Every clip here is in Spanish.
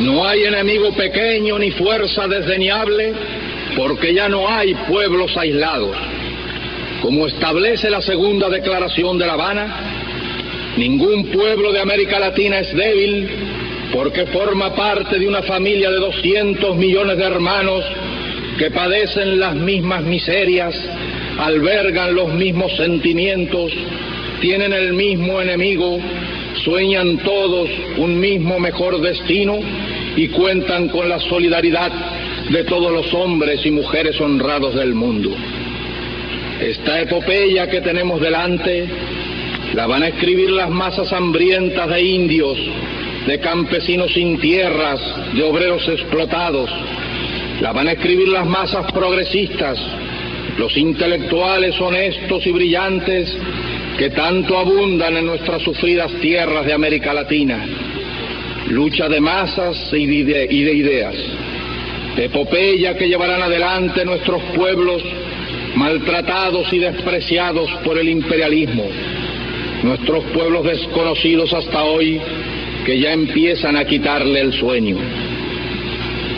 No hay enemigo pequeño ni fuerza desdeñable, porque ya no hay pueblos aislados. Como establece la segunda declaración de La Habana, ningún pueblo de América Latina es débil porque forma parte de una familia de 200 millones de hermanos que padecen las mismas miserias, albergan los mismos sentimientos, tienen el mismo enemigo, sueñan todos un mismo mejor destino y cuentan con la solidaridad de todos los hombres y mujeres honrados del mundo. Esta epopeya que tenemos delante la van a escribir las masas hambrientas de indios, de campesinos sin tierras, de obreros explotados. La van a escribir las masas progresistas, los intelectuales honestos y brillantes que tanto abundan en nuestras sufridas tierras de América Latina. Lucha de masas y de, ideas. Epopeya que llevarán adelante nuestros pueblos maltratados y despreciados por el imperialismo. Nuestros pueblos desconocidos hasta hoy que ya empiezan a quitarle el sueño.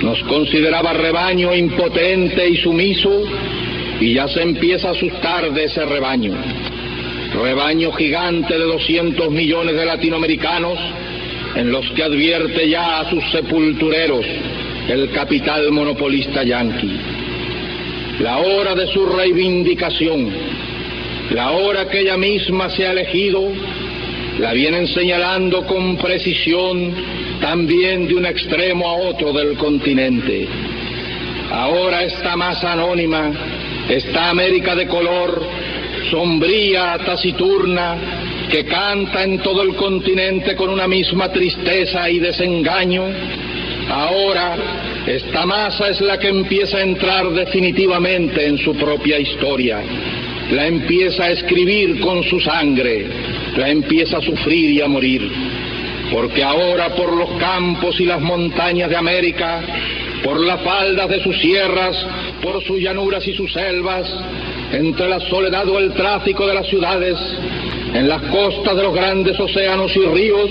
Nos consideraba rebaño impotente y sumiso y ya se empieza a asustar de ese rebaño. Rebaño gigante de 200 millones de latinoamericanos en los que advierte ya a sus sepultureros el capital monopolista yanqui. La hora de su reivindicación, la hora que ella misma se ha elegido la vienen señalando con precisión también de un extremo a otro del continente. Ahora esta masa anónima, esta América de color, sombría, taciturna, que canta en todo el continente con una misma tristeza y desengaño, ahora esta masa es la que empieza a entrar definitivamente en su propia historia, la empieza a escribir con su sangre, la empieza a sufrir y a morir. Porque ahora por los campos y las montañas de América, por las faldas de sus sierras, por sus llanuras y sus selvas, entre la soledad o el tráfico de las ciudades, en las costas de los grandes océanos y ríos,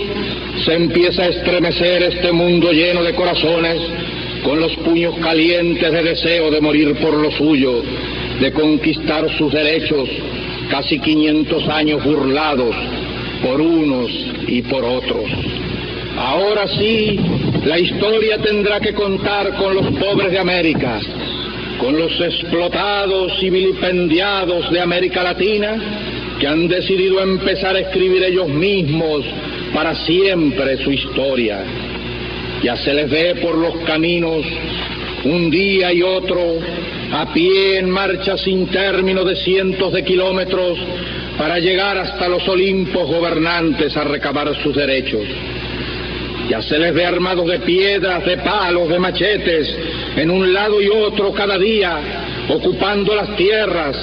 se empieza a estremecer este mundo lleno de corazones, con los puños calientes de deseo de morir por lo suyo, de conquistar sus derechos, casi 500 años burlados por unos y por otros. Ahora sí, la historia tendrá que contar con los pobres de América, con los explotados y vilipendiados de América Latina, que han decidido empezar a escribir ellos mismos para siempre su historia. Ya se les ve por los caminos un día y otro a pie en marcha sin término de cientos de kilómetros para llegar hasta los Olimpos gobernantes a recabar sus derechos. Ya se les ve armados de piedras, de palos, de machetes, en un lado y otro cada día, ocupando las tierras,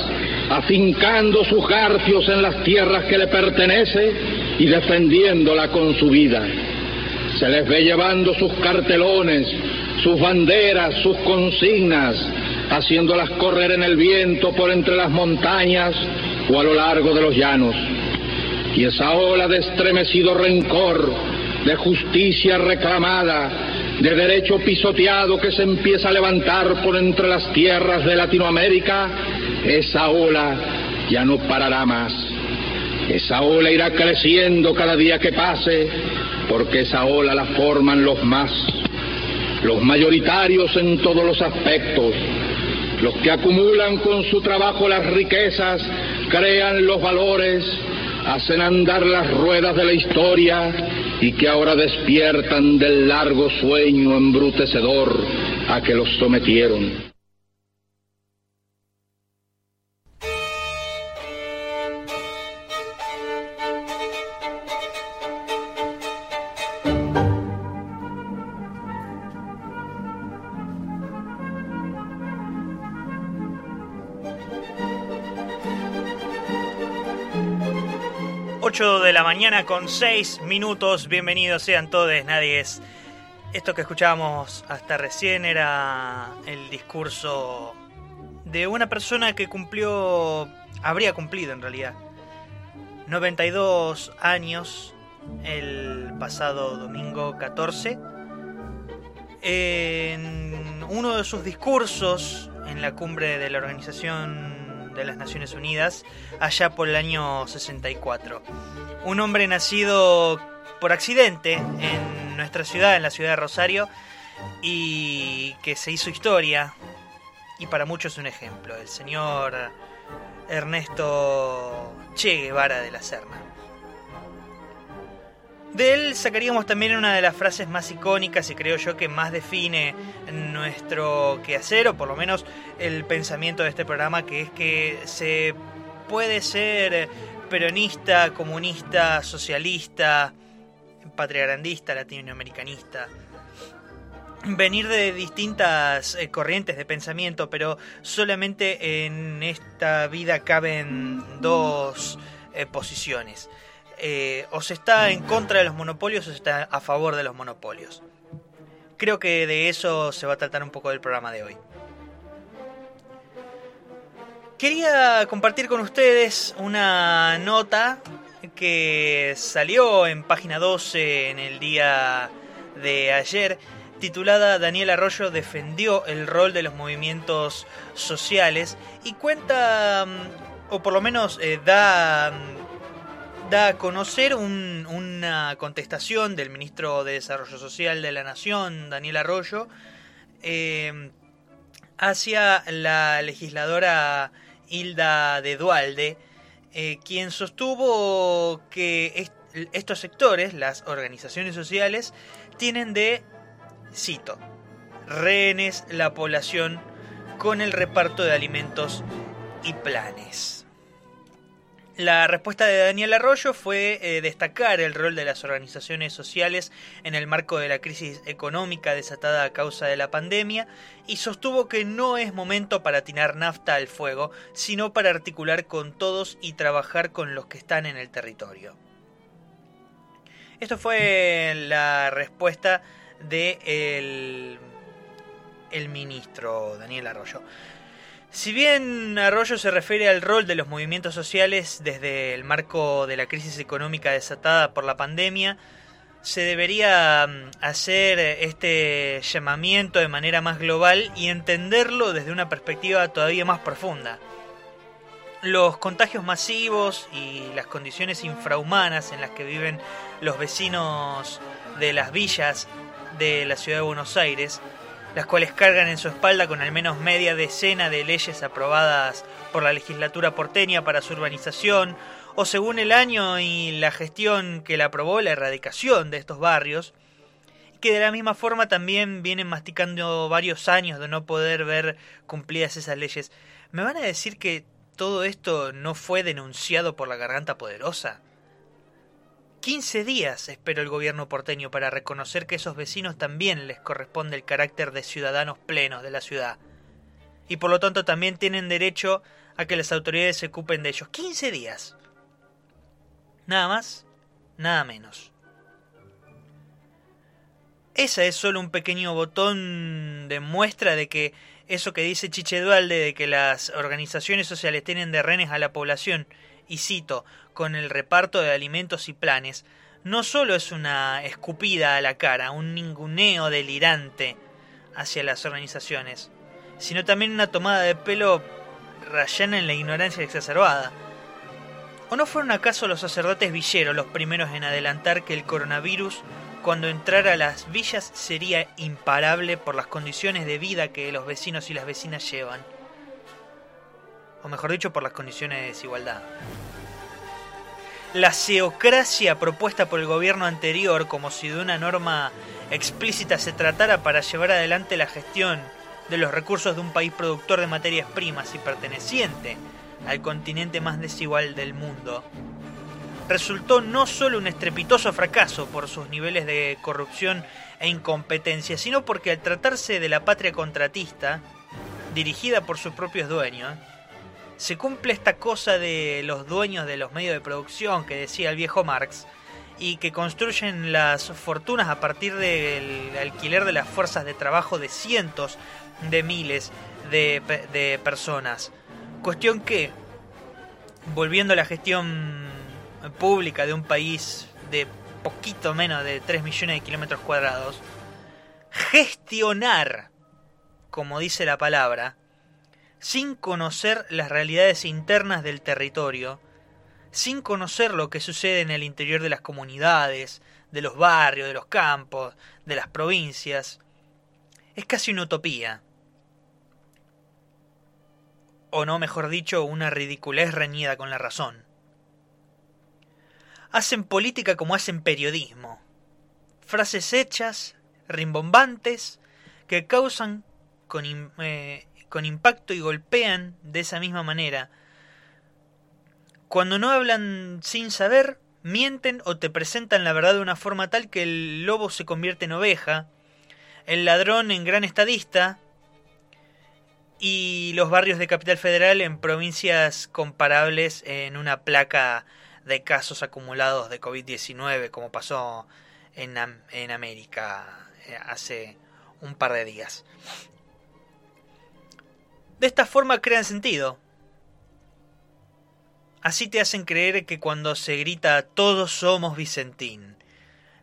afincando sus garfios en las tierras que le pertenece y defendiéndola con su vida. Se les ve llevando sus cartelones, sus banderas, sus consignas, haciéndolas correr en el viento por entre las montañas o a lo largo de los llanos. Y esa ola de estremecido rencor, de justicia reclamada, de derecho pisoteado que se empieza a levantar por entre las tierras de Latinoamérica, esa ola ya no parará más. Esa ola irá creciendo cada día que pase, porque esa ola la forman los más, los mayoritarios en todos los aspectos, los que acumulan con su trabajo las riquezas, crean los valores, hacen andar las ruedas de la historia y que ahora despiertan del largo sueño embrutecedor a que los sometieron. 8 de la mañana con 6 minutos. Bienvenidos sean todos, nadie es. Esto que escuchábamos hasta recién era el discurso de una persona que cumplió, habría cumplido en realidad, 92 años el pasado domingo 14 En uno de sus discursos en la cumbre de la Organización de las Naciones Unidas, allá por el año 64. Un hombre nacido por accidente en nuestra ciudad, en la ciudad de Rosario, y que se hizo historia, y para muchos un ejemplo, el señor Ernesto Che Guevara de la Serna. De él sacaríamos también una de las frases más icónicas y creo yo que más define nuestro quehacer, o por lo menos el pensamiento de este programa, que es que se puede ser peronista, comunista, socialista, patriarandista, latinoamericanista, venir de distintas eh, corrientes de pensamiento, pero solamente en esta vida caben dos eh, posiciones eh, o se está en contra de los monopolios o está a favor de los monopolios. Creo que de eso se va a tratar un poco del programa de hoy. Quería compartir con ustedes una nota que salió en página 12 en el día de ayer, titulada Daniel Arroyo defendió el rol de los movimientos sociales y cuenta, mm, o por lo menos eh, da mm, da a conocer una contestación del ministro de Desarrollo Social de la Nación, Daniel Arroyo, eh, hacia la legisladora Hilda de Dualde, eh, quien sostuvo que estos sectores, las organizaciones sociales, tienen de, cito, rehenes la población con el reparto de alimentos y planes. La respuesta de Daniel Arroyo fue eh, destacar el rol de las organizaciones sociales en el marco de la crisis económica desatada a causa de la pandemia y sostuvo que no es momento para tirar nafta al fuego, sino para articular con todos y trabajar con los que están en el territorio. Esto fue la respuesta de el ministro Daniel Arroyo. Si bien Arroyo se refiere al rol de los movimientos sociales desde el marco de la crisis económica desatada por la pandemia, se debería mm, hacer este llamamiento de manera más global y entenderlo desde una perspectiva todavía más profunda. Los contagios masivos y las condiciones infrahumanas en las que viven los vecinos de las villas de la ciudad de Buenos Aires las cuales cargan en su espalda con al menos media decena de leyes aprobadas por la legislatura porteña para su urbanización, o según el año y la gestión que la aprobó la erradicación de estos barrios, que de la misma forma también vienen masticando varios años de no poder ver cumplidas esas leyes. ¿Me van a decir que todo esto no fue denunciado por la garganta poderosa? 15 días esperó el gobierno porteño para reconocer que esos vecinos también les corresponde el carácter de ciudadanos plenos de la ciudad. Y por lo tanto también tienen derecho a que las autoridades se ocupen de ellos. 15 días. Nada más, nada menos. Esa es solo un pequeño botón de muestra de que eso que dice Chiche Dualde de que las organizaciones sociales tienen de renes a la población, y cito, con el reparto de alimentos y planes, no solo es una escupida a la cara, un ninguneo delirante hacia las organizaciones, sino también una tomada de pelo rayana en la ignorancia exacerbada. ¿O no fueron acaso los sacerdotes villeros los primeros en adelantar que el coronavirus, cuando entrara a las villas, sería imparable por las condiciones de vida que los vecinos y las vecinas llevan? O mejor dicho, por las condiciones de desigualdad. La seocracia propuesta por el gobierno anterior, como si de una norma explícita se tratara para llevar adelante la gestión de los recursos de un país productor de materias primas y perteneciente al continente más desigual del mundo, resultó no solo un estrepitoso fracaso por sus niveles de corrupción e incompetencia, sino porque al tratarse de la patria contratista, dirigida por sus propios dueños, se cumple esta cosa de los dueños de los medios de producción que decía el viejo Marx y que construyen las fortunas a partir del alquiler de las fuerzas de trabajo de cientos de miles de, personas. Cuestión que, volviendo a la gestión pública de un país de poquito menos de 3 millones de kilómetros cuadrados, gestionar, como dice la palabra, sin conocer las realidades internas del territorio, sin conocer lo que sucede en el interior de las comunidades, de los barrios, de los campos, de las provincias, es casi una utopía. O no, mejor dicho, una ridiculez reñida con la razón. Hacen política como hacen periodismo. Frases hechas, rimbombantes, que causan con, eh, con impacto y golpean de esa misma manera. Cuando no hablan sin saber, mienten o te presentan la verdad de una forma tal que el lobo se convierte en oveja, el ladrón en gran estadista y los barrios de Capital Federal en provincias comparables en una placa de casos acumulados de COVID-19 como pasó en, en América eh, hace un par de días. De esta forma crean sentido. Así te hacen creer que cuando se grita todos somos Vicentín,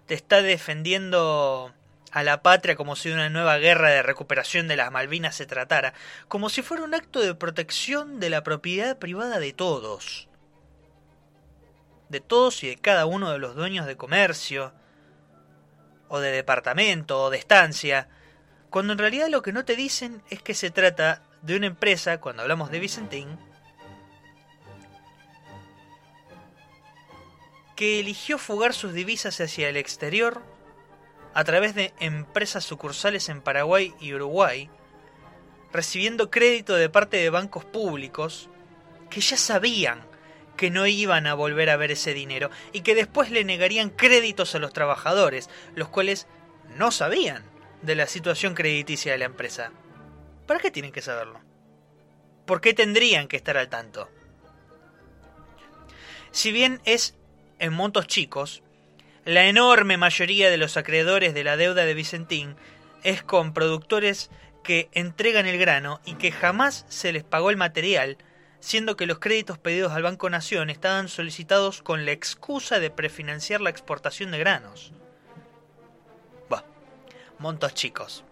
te está defendiendo a la patria como si una nueva guerra de recuperación de las Malvinas se tratara, como si fuera un acto de protección de la propiedad privada de todos. De todos y de cada uno de los dueños de comercio, o de departamento, o de estancia, cuando en realidad lo que no te dicen es que se trata de una empresa, cuando hablamos de Vicentín, que eligió fugar sus divisas hacia el exterior a través de empresas sucursales en Paraguay y Uruguay, recibiendo crédito de parte de bancos públicos que ya sabían que no iban a volver a ver ese dinero y que después le negarían créditos a los trabajadores, los cuales no sabían de la situación crediticia de la empresa. ¿Para qué tienen que saberlo? ¿Por qué tendrían que estar al tanto? Si bien es en montos chicos, la enorme mayoría de los acreedores de la deuda de Vicentín es con productores que entregan el grano y que jamás se les pagó el material, siendo que los créditos pedidos al Banco Nación estaban solicitados con la excusa de prefinanciar la exportación de granos. Bah, montos chicos.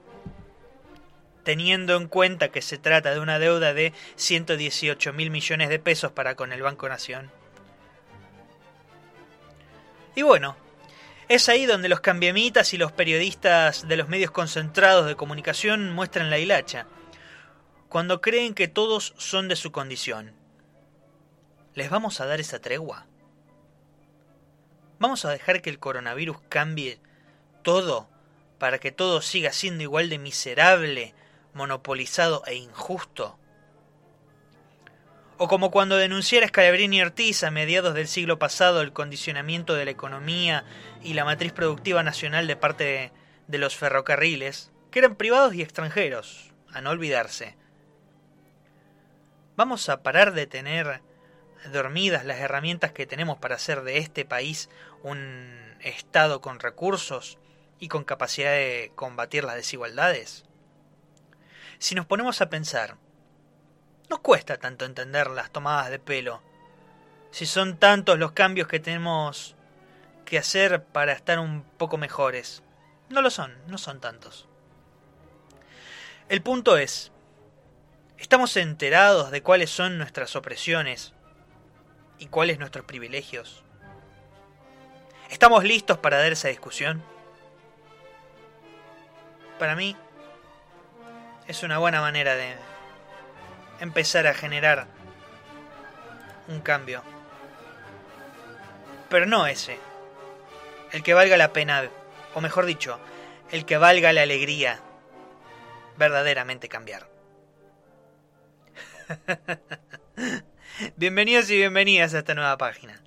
Teniendo en cuenta que se trata de una deuda de 118 mil millones de pesos para con el Banco Nación. Y bueno, es ahí donde los cambiamitas y los periodistas de los medios concentrados de comunicación muestran la hilacha, cuando creen que todos son de su condición. ¿Les vamos a dar esa tregua? ¿Vamos a dejar que el coronavirus cambie todo para que todo siga siendo igual de miserable, monopolizado e injusto? O como cuando denunciara Scalabrini Ortiz a mediados del siglo pasado el condicionamiento de la economía y la matriz productiva nacional de parte de, los ferrocarriles, que eran privados y extranjeros, a no olvidarse. ¿Vamos a parar de tener dormidas las herramientas que tenemos para hacer de este país un Estado con recursos y con capacidad de combatir las desigualdades? Si nos ponemos a pensar, no cuesta tanto entender las tomadas de pelo. Si son tantos los cambios que tenemos que hacer para estar un poco mejores. No lo son, no son tantos. El punto es, ¿estamos enterados de cuáles son nuestras opresiones y cuáles nuestros privilegios? ¿Estamos listos para dar esa discusión? Para mí, es una buena manera de empezar a generar un cambio. Pero no ese. El que valga la pena, o mejor dicho, el que valga la alegría verdaderamente cambiar. Bienvenidos y bienvenidas a esta nueva página.